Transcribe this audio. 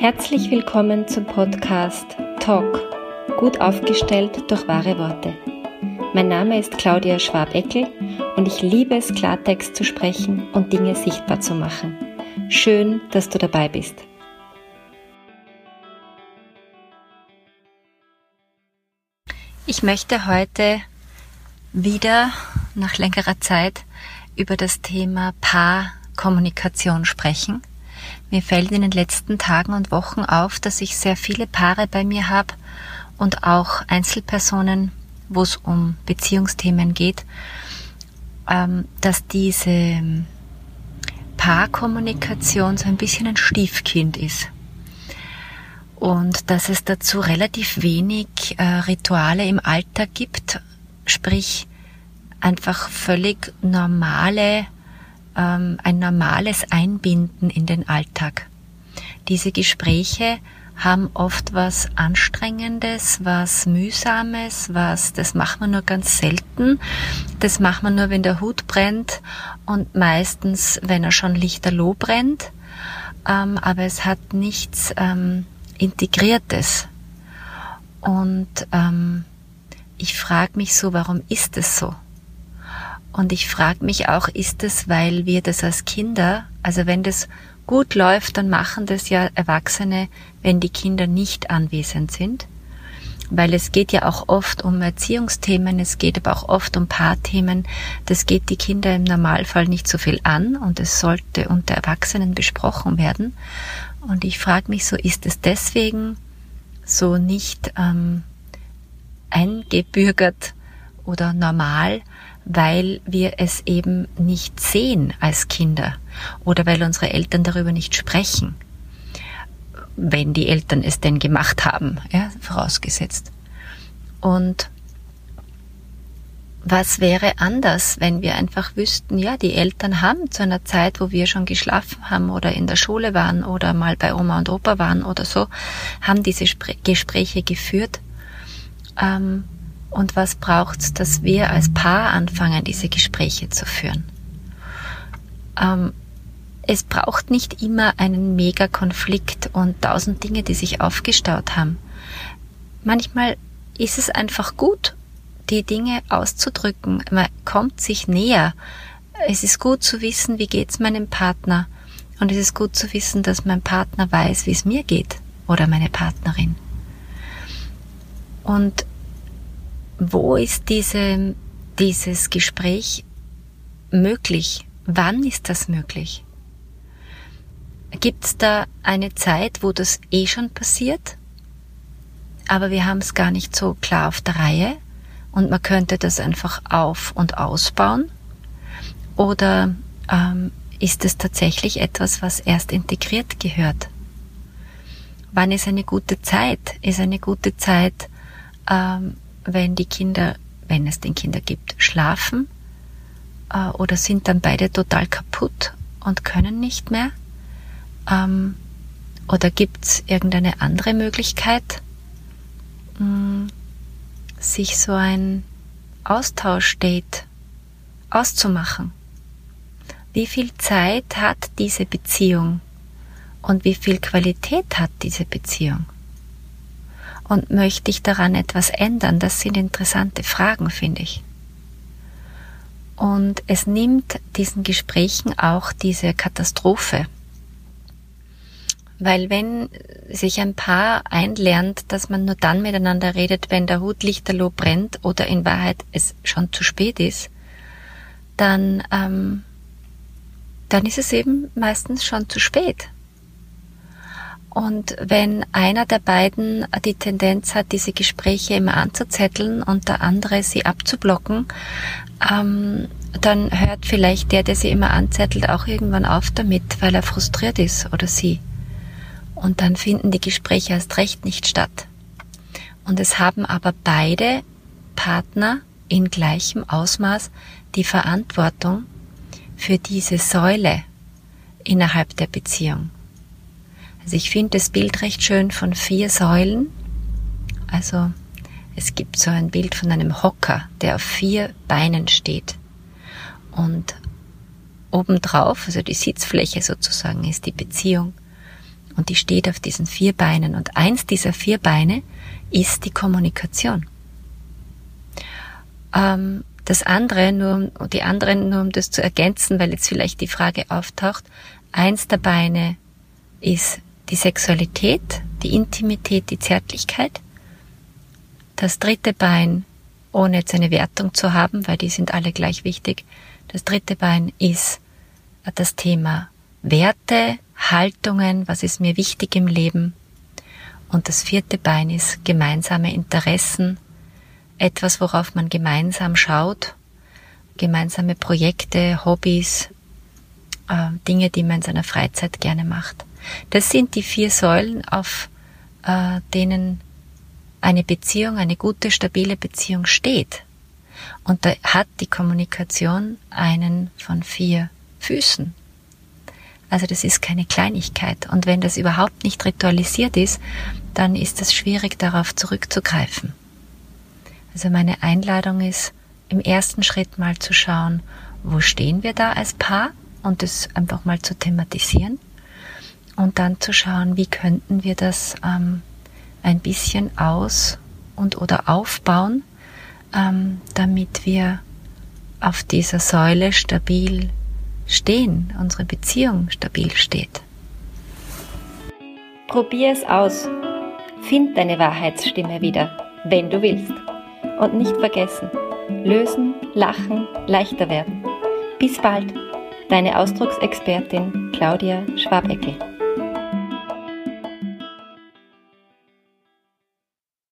Herzlich willkommen zum Podcast Talk, gut aufgestellt durch wahre Worte. Mein Name ist Claudia Schwabeckel und ich liebe es, Klartext zu sprechen und Dinge sichtbar zu machen. Schön, dass du dabei bist. Ich möchte heute wieder nach längerer Zeit über das Thema Paarkommunikation sprechen mir fällt in den letzten Tagen und Wochen auf, dass ich sehr viele Paare bei mir habe und auch Einzelpersonen, wo es um Beziehungsthemen geht, ähm, dass diese Paarkommunikation so ein bisschen ein Stiefkind ist. Und dass es dazu relativ wenig äh, Rituale im Alltag gibt, sprich einfach völlig normale ähm, ein normales Einbinden in den Alltag. Diese Gespräche haben oft was Anstrengendes, was Mühsames, was, das macht man nur ganz selten. Das macht man nur, wenn der Hut brennt und meistens, wenn er schon lichterloh brennt. Ähm, aber es hat nichts ähm, Integriertes. Und ähm, ich frage mich so, warum ist es so? Und ich frage mich auch, ist es, weil wir das als Kinder, also wenn das gut läuft, dann machen das ja Erwachsene, wenn die Kinder nicht anwesend sind. Weil es geht ja auch oft um Erziehungsthemen, es geht aber auch oft um Paarthemen. Das geht die Kinder im Normalfall nicht so viel an und es sollte unter Erwachsenen besprochen werden. Und ich frage mich so, ist es deswegen so nicht ähm, eingebürgert oder normal, weil wir es eben nicht sehen als Kinder oder weil unsere Eltern darüber nicht sprechen, wenn die Eltern es denn gemacht haben, ja, vorausgesetzt. Und was wäre anders, wenn wir einfach wüssten, ja, die Eltern haben zu einer Zeit, wo wir schon geschlafen haben oder in der Schule waren oder mal bei Oma und Opa waren oder so, haben diese Gespräche geführt. Ähm, und was braucht's, dass wir als Paar anfangen, diese Gespräche zu führen? Ähm, es braucht nicht immer einen Mega-Konflikt und tausend Dinge, die sich aufgestaut haben. Manchmal ist es einfach gut, die Dinge auszudrücken. Man kommt sich näher. Es ist gut zu wissen, wie geht's meinem Partner. Und es ist gut zu wissen, dass mein Partner weiß, wie es mir geht. Oder meine Partnerin. Und wo ist diese, dieses Gespräch möglich? Wann ist das möglich? Gibt es da eine Zeit, wo das eh schon passiert, aber wir haben es gar nicht so klar auf der Reihe und man könnte das einfach auf und ausbauen? Oder ähm, ist es tatsächlich etwas, was erst integriert gehört? Wann ist eine gute Zeit? Ist eine gute Zeit, ähm, wenn die Kinder, wenn es den Kinder gibt, schlafen äh, oder sind dann beide total kaputt und können nicht mehr? Ähm, oder gibt es irgendeine andere Möglichkeit, mh, hm, sich so ein Austauschdate auszumachen? Wie viel Zeit hat diese Beziehung und wie viel Qualität hat diese Beziehung? Und möchte ich daran etwas ändern? Das sind interessante Fragen, finde ich. Und es nimmt diesen Gesprächen auch diese Katastrophe. Weil wenn sich ein Paar einlernt, dass man nur dann miteinander redet, wenn der Hut lichterloh brennt oder in Wahrheit es schon zu spät ist, dann, ähm, dann ist es eben meistens schon zu spät. Und wenn einer der beiden die Tendenz hat, diese Gespräche immer anzuzetteln und der andere sie abzublocken, ähm, dann hört vielleicht der, der sie immer anzettelt, auch irgendwann auf damit, weil er frustriert ist oder sie. Und dann finden die Gespräche erst recht nicht statt. Und es haben aber beide Partner in gleichem Ausmaß die Verantwortung für diese Säule innerhalb der Beziehung. Also ich finde das Bild recht schön von vier Säulen. Also es gibt so ein Bild von einem Hocker, der auf vier Beinen steht. Und obendrauf, also die Sitzfläche sozusagen, ist die Beziehung. und die steht auf diesen vier Beinen. Und eins dieser vier Beine ist die Kommunikation. Ähm, das andere, nur um, die anderen, nur um das zu ergänzen, weil jetzt vielleicht die Frage auftaucht, eins der Beine ist die Sexualität, die Intimität, die Zärtlichkeit. Das dritte Bein, ohne jetzt eine Wertung zu haben, weil die sind alle gleich wichtig, das dritte Bein ist das Thema Werte, Haltungen, was ist mir wichtig im Leben. Und das vierte Bein ist gemeinsame Interessen, etwas, worauf man gemeinsam schaut, gemeinsame Projekte, Hobbys, äh, Dinge, die man in seiner Freizeit gerne macht. Das sind die vier Säulen, auf äh, denen eine Beziehung, eine gute, stabile Beziehung steht. Und da hat die Kommunikation einen von vier Füßen. Also das ist keine Kleinigkeit. Und wenn das überhaupt nicht ritualisiert ist, dann ist es schwierig, darauf zurückzugreifen. Also meine Einladung ist, im ersten Schritt mal zu schauen, wo stehen wir da als Paar und das einfach mal zu thematisieren und dann zu schauen, wie könnten wir das ähm, ein bisschen aus und oder aufbauen, ähm, damit wir auf dieser Säule stabil stehen, unsere Beziehung stabil steht. Probier es aus. Find deine Wahrheitsstimme wieder, wenn du willst. Und nicht vergessen, lösen, lachen, leichter werden. Bis bald, deine Ausdrucksexpertin Claudia Schwabeckel.